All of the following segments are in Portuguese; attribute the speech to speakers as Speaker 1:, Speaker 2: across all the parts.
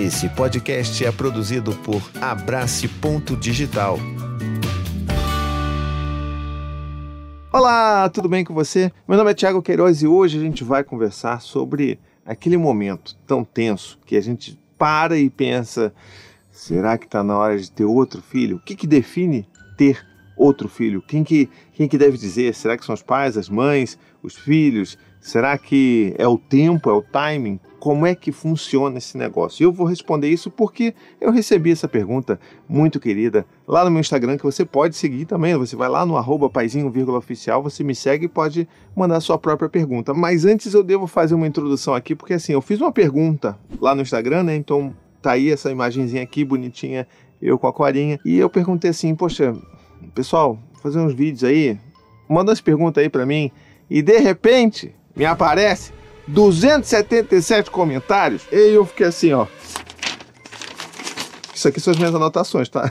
Speaker 1: Esse podcast é produzido por Abrace Ponto Digital.
Speaker 2: Olá, tudo bem com você? Meu nome é Thiago Queiroz e hoje a gente vai conversar sobre aquele momento tão tenso que a gente para e pensa: será que está na hora de ter outro filho? O que, que define ter outro filho? Quem que, quem que deve dizer? Será que são os pais, as mães, os filhos? Será que é o tempo, é o timing? Como é que funciona esse negócio? E eu vou responder isso porque eu recebi essa pergunta muito querida lá no meu Instagram, que você pode seguir também. Você vai lá no arroba oficial, você me segue e pode mandar sua própria pergunta. Mas antes eu devo fazer uma introdução aqui, porque assim, eu fiz uma pergunta lá no Instagram, né? Então tá aí essa imagenzinha aqui, bonitinha, eu com a corinha. E eu perguntei assim, poxa, pessoal, fazer uns vídeos aí, manda umas perguntas aí para mim. E de repente me aparece 277 comentários. E eu fiquei assim, ó. Isso aqui são as minhas anotações, tá?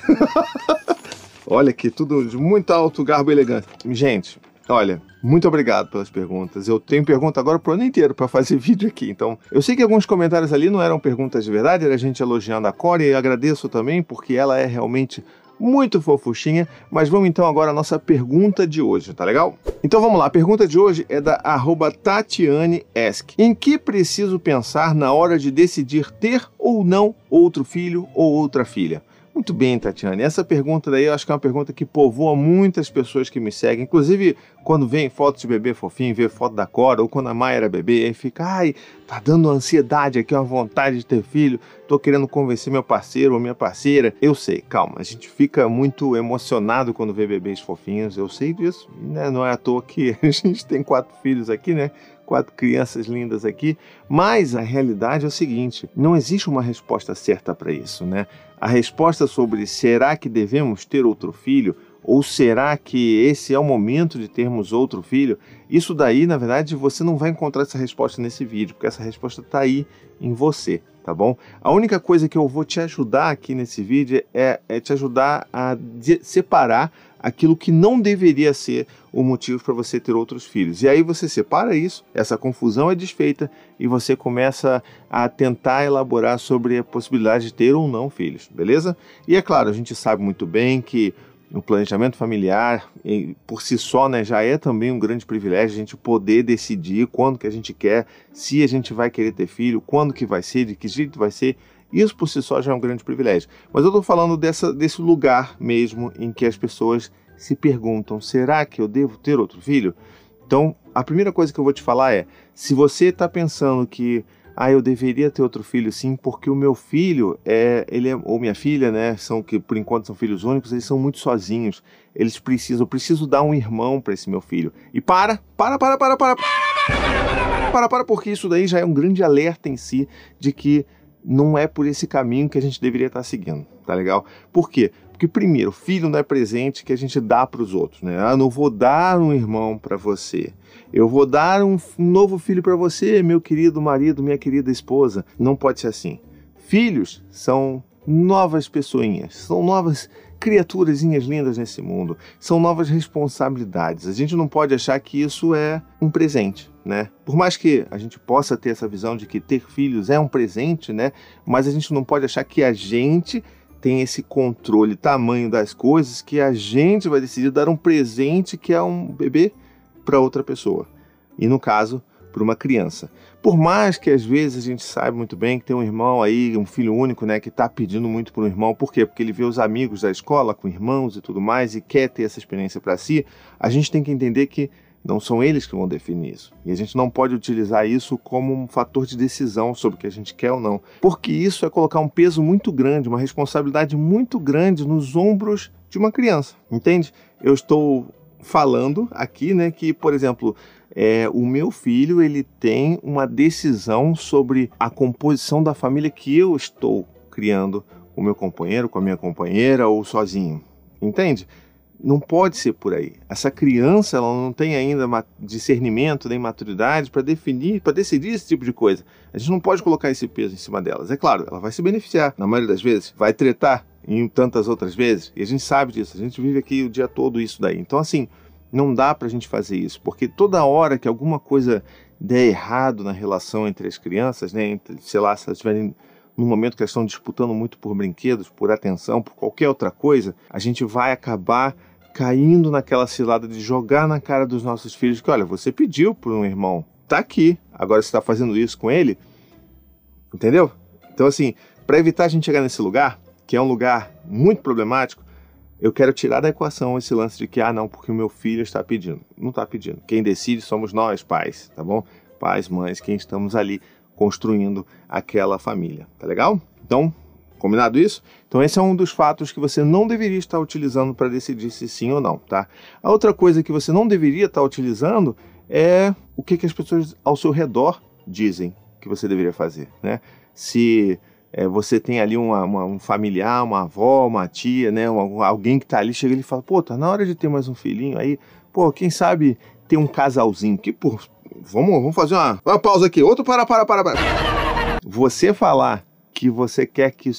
Speaker 2: olha aqui, tudo de muito alto garbo e elegante. Gente, olha, muito obrigado pelas perguntas. Eu tenho pergunta agora pro ano inteiro para fazer vídeo aqui. Então, eu sei que alguns comentários ali não eram perguntas de verdade, era gente elogiando a Core e agradeço também, porque ela é realmente muito fofuchinha, mas vamos então agora à nossa pergunta de hoje, tá legal? Então vamos lá, a pergunta de hoje é da arroba Tatiane Esk. Em que preciso pensar na hora de decidir ter ou não outro filho ou outra filha? Muito bem, Tatiane. Essa pergunta daí eu acho que é uma pergunta que povoa muitas pessoas que me seguem. Inclusive, quando vem fotos de bebê fofinho, vê foto da Cora, ou quando a Maia era bebê, aí fica, ai, tá dando ansiedade aqui, uma vontade de ter filho, tô querendo convencer meu parceiro ou minha parceira. Eu sei, calma, a gente fica muito emocionado quando vê bebês fofinhos, eu sei disso. Né? Não é à toa que a gente tem quatro filhos aqui, né? quatro crianças lindas aqui, mas a realidade é o seguinte: não existe uma resposta certa para isso, né? A resposta sobre será que devemos ter outro filho ou será que esse é o momento de termos outro filho? Isso daí, na verdade, você não vai encontrar essa resposta nesse vídeo, porque essa resposta está aí em você, tá bom? A única coisa que eu vou te ajudar aqui nesse vídeo é, é te ajudar a separar aquilo que não deveria ser o motivo para você ter outros filhos. E aí você separa isso, essa confusão é desfeita e você começa a tentar elaborar sobre a possibilidade de ter ou não filhos, beleza? E é claro, a gente sabe muito bem que o planejamento familiar, por si só, né, já é também um grande privilégio a gente poder decidir quando que a gente quer, se a gente vai querer ter filho, quando que vai ser, de que jeito vai ser. Isso por si só já é um grande privilégio. Mas eu estou falando dessa, desse lugar mesmo em que as pessoas se perguntam: será que eu devo ter outro filho? Então, a primeira coisa que eu vou te falar é: se você está pensando que ah, eu deveria ter outro filho sim, porque o meu filho é, ele é, ou minha filha, né, são que por enquanto são filhos únicos, eles são muito sozinhos. Eles precisam, eu preciso dar um irmão para esse meu filho. E para, para, para, para, para. Para, para, porque isso daí já é um grande alerta em si de que não é por esse caminho que a gente deveria estar seguindo, tá legal? Por quê? Porque, primeiro, filho não é presente que a gente dá para os outros, né? Ah, não vou dar um irmão para você. Eu vou dar um novo filho para você, meu querido marido, minha querida esposa. Não pode ser assim. Filhos são novas pessoinhas, são novas criaturazinhas lindas nesse mundo, são novas responsabilidades. A gente não pode achar que isso é um presente, né? Por mais que a gente possa ter essa visão de que ter filhos é um presente, né? Mas a gente não pode achar que a gente tem esse controle tamanho das coisas que a gente vai decidir dar um presente que é um bebê para outra pessoa. E no caso, para uma criança. Por mais que às vezes a gente saiba muito bem que tem um irmão aí, um filho único, né, que está pedindo muito para um irmão, por quê? Porque ele vê os amigos da escola com irmãos e tudo mais e quer ter essa experiência para si, a gente tem que entender que não são eles que vão definir isso. E a gente não pode utilizar isso como um fator de decisão sobre o que a gente quer ou não. Porque isso é colocar um peso muito grande, uma responsabilidade muito grande nos ombros de uma criança. Entende? Eu estou falando aqui, né, que, por exemplo, é, o meu filho ele tem uma decisão sobre a composição da família que eu estou criando com o meu companheiro, com a minha companheira ou sozinho. Entende? Não pode ser por aí. Essa criança ela não tem ainda discernimento nem maturidade para definir, para decidir esse tipo de coisa. A gente não pode colocar esse peso em cima delas. É claro, ela vai se beneficiar na maioria das vezes, vai tretar em tantas outras vezes, e a gente sabe disso. A gente vive aqui o dia todo isso daí. Então assim, não dá para a gente fazer isso, porque toda hora que alguma coisa der errado na relação entre as crianças, né, entre, sei lá, se elas estiverem no momento que elas estão disputando muito por brinquedos, por atenção, por qualquer outra coisa, a gente vai acabar caindo naquela cilada de jogar na cara dos nossos filhos que, olha, você pediu por um irmão, tá aqui, agora você está fazendo isso com ele, entendeu? Então, assim, para evitar a gente chegar nesse lugar, que é um lugar muito problemático, eu quero tirar da equação esse lance de que, ah, não, porque o meu filho está pedindo. Não está pedindo. Quem decide somos nós, pais, tá bom? Pais, mães, quem estamos ali construindo aquela família, tá legal? Então, combinado isso? Então, esse é um dos fatos que você não deveria estar utilizando para decidir se sim ou não, tá? A outra coisa que você não deveria estar utilizando é o que, que as pessoas ao seu redor dizem que você deveria fazer, né? Se é, você tem ali uma, uma, um familiar, uma avó, uma tia, né, alguém que está ali, chega e fala, pô, tá na hora de ter mais um filhinho aí, pô, quem sabe ter um casalzinho, que, pô, vamos, vamos fazer uma, uma pausa aqui, outro para, para, para, para. Você falar que você quer que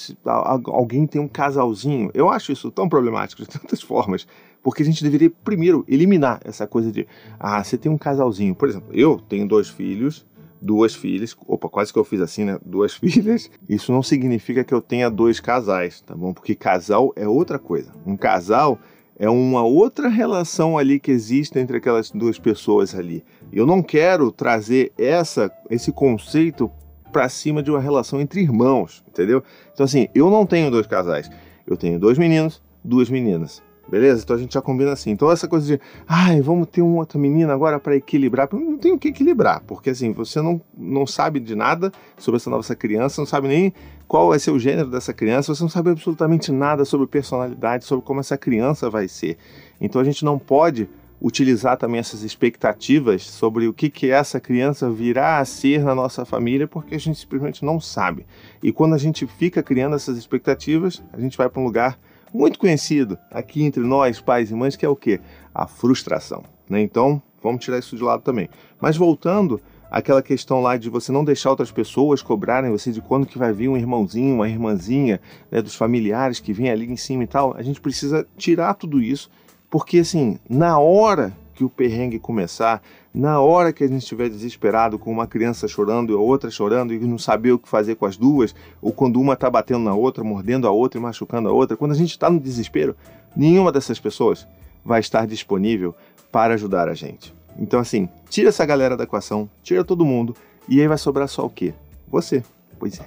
Speaker 2: alguém tenha um casalzinho, eu acho isso tão problemático de tantas formas, porque a gente deveria primeiro eliminar essa coisa de, ah, você tem um casalzinho. Por exemplo, eu tenho dois filhos, duas filhas. Opa, quase que eu fiz assim, né? Duas filhas. Isso não significa que eu tenha dois casais, tá bom? Porque casal é outra coisa. Um casal é uma outra relação ali que existe entre aquelas duas pessoas ali. Eu não quero trazer essa esse conceito para cima de uma relação entre irmãos, entendeu? Então assim, eu não tenho dois casais. Eu tenho dois meninos, duas meninas. Beleza? Então a gente já combina assim. Então essa coisa de, ai, vamos ter uma outra menina agora para equilibrar. Não tem o que equilibrar, porque assim, você não, não sabe de nada sobre essa nova criança, não sabe nem qual vai ser o gênero dessa criança, você não sabe absolutamente nada sobre personalidade, sobre como essa criança vai ser. Então a gente não pode utilizar também essas expectativas sobre o que, que essa criança virá a ser na nossa família, porque a gente simplesmente não sabe. E quando a gente fica criando essas expectativas, a gente vai para um lugar muito conhecido aqui entre nós, pais e mães, que é o quê? A frustração. Né? Então, vamos tirar isso de lado também. Mas voltando àquela questão lá de você não deixar outras pessoas cobrarem você de quando que vai vir um irmãozinho, uma irmãzinha, né, dos familiares que vem ali em cima e tal, a gente precisa tirar tudo isso, porque assim, na hora que o perrengue começar, na hora que a gente estiver desesperado com uma criança chorando e a outra chorando e não saber o que fazer com as duas, ou quando uma está batendo na outra, mordendo a outra e machucando a outra, quando a gente está no desespero, nenhuma dessas pessoas vai estar disponível para ajudar a gente. Então, assim, tira essa galera da equação, tira todo mundo, e aí vai sobrar só o quê? Você. Pois é,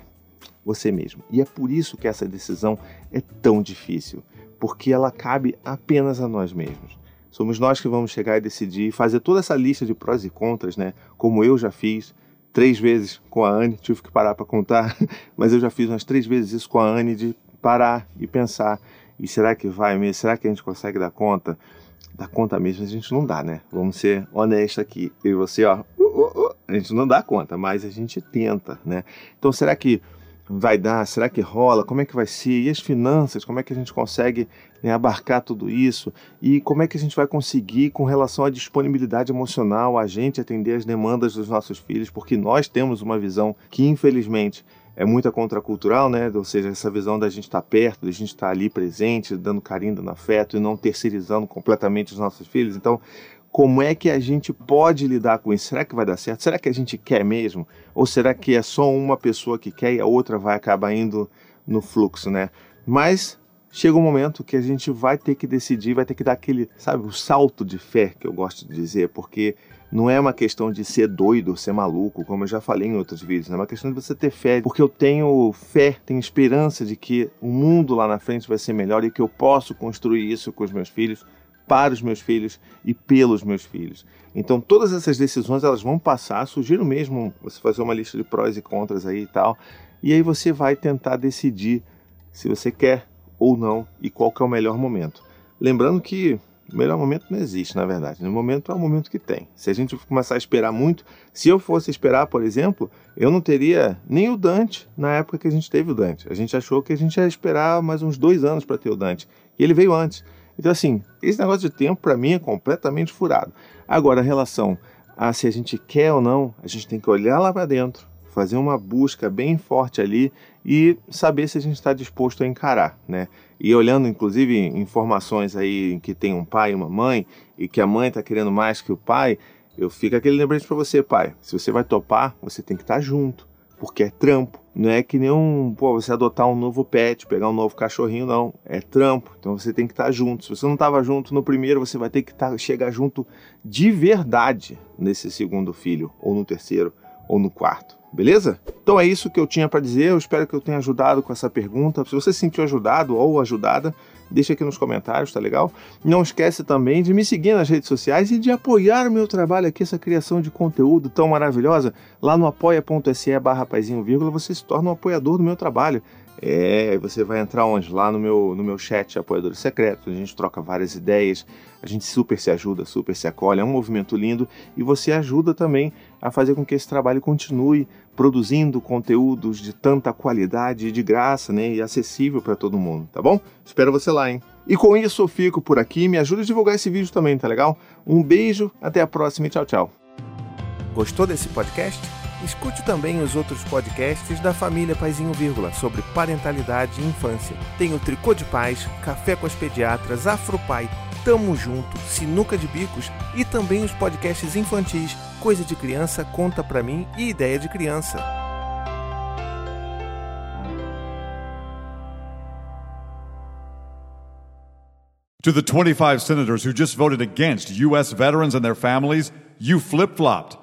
Speaker 2: você mesmo. E é por isso que essa decisão é tão difícil, porque ela cabe apenas a nós mesmos. Somos nós que vamos chegar e decidir, fazer toda essa lista de prós e contras, né? Como eu já fiz três vezes com a Anne, tive que parar para contar, mas eu já fiz umas três vezes isso com a Anne de parar e pensar, e será que vai mesmo? Será que a gente consegue dar conta? Dar conta mesmo a gente não dá, né? Vamos ser honestos aqui. E você, ó, uh, uh, uh, a gente não dá conta, mas a gente tenta, né? Então será que vai dar? Será que rola? Como é que vai ser? E as finanças? Como é que a gente consegue né, abarcar tudo isso? E como é que a gente vai conseguir, com relação à disponibilidade emocional, a gente atender as demandas dos nossos filhos? Porque nós temos uma visão que, infelizmente, é muito contracultural, né? Ou seja, essa visão da gente estar tá perto, da gente estar tá ali presente, dando carinho, dando afeto e não terceirizando completamente os nossos filhos. Então, como é que a gente pode lidar com isso? Será que vai dar certo? Será que a gente quer mesmo? Ou será que é só uma pessoa que quer e a outra vai acabar indo no fluxo, né? Mas chega um momento que a gente vai ter que decidir, vai ter que dar aquele, sabe, o salto de fé que eu gosto de dizer, porque não é uma questão de ser doido, ser maluco, como eu já falei em outros vídeos, é uma questão de você ter fé, porque eu tenho fé, tenho esperança de que o mundo lá na frente vai ser melhor e que eu posso construir isso com os meus filhos para os meus filhos e pelos meus filhos. Então todas essas decisões elas vão passar, sugiro mesmo você fazer uma lista de prós e contras aí e tal, e aí você vai tentar decidir se você quer ou não e qual que é o melhor momento. Lembrando que o melhor momento não existe, na verdade. No momento é o momento que tem. Se a gente começar a esperar muito, se eu fosse esperar, por exemplo, eu não teria nem o Dante na época que a gente teve o Dante. A gente achou que a gente ia esperar mais uns dois anos para ter o Dante. E ele veio antes. Então, assim, esse negócio de tempo para mim é completamente furado. Agora, a relação a se a gente quer ou não, a gente tem que olhar lá para dentro, fazer uma busca bem forte ali e saber se a gente está disposto a encarar, né? E olhando, inclusive, informações aí que tem um pai e uma mãe e que a mãe está querendo mais que o pai, eu fico aquele lembrete para você, pai. Se você vai topar, você tem que estar tá junto porque é trampo. Não é que nem um, pô, você adotar um novo pet, pegar um novo cachorrinho, não. É trampo. Então você tem que estar junto. Se você não estava junto no primeiro, você vai ter que tá, chegar junto de verdade nesse segundo filho, ou no terceiro, ou no quarto. Beleza? Então é isso que eu tinha para dizer. Eu espero que eu tenha ajudado com essa pergunta. Se você se sentiu ajudado ou ajudada, deixa aqui nos comentários, tá legal? Não esquece também de me seguir nas redes sociais e de apoiar o meu trabalho aqui, essa criação de conteúdo tão maravilhosa. Lá no apoia.se barra você se torna um apoiador do meu trabalho. É, você vai entrar onde? Lá no meu, no meu chat Apoiadores Secretos, a gente troca várias ideias, a gente super se ajuda, super se acolhe, é um movimento lindo e você ajuda também a fazer com que esse trabalho continue produzindo conteúdos de tanta qualidade e de graça, né, e acessível para todo mundo, tá bom? Espero você lá, hein? E com isso eu fico por aqui, me ajuda a divulgar esse vídeo também, tá legal? Um beijo, até a próxima e tchau, tchau.
Speaker 1: Gostou desse podcast? Escute também os outros podcasts da família Paizinho Vírgula sobre parentalidade e infância. Tem o Tricô de Paz, Café com as Pediatras, Afropai, Tamo Junto, Sinuca de Bicos e também os podcasts infantis Coisa de Criança, Conta Pra Mim e Ideia de Criança.
Speaker 3: To the 25 senators who just voted against U.S. veterans and their families, you flip flopped.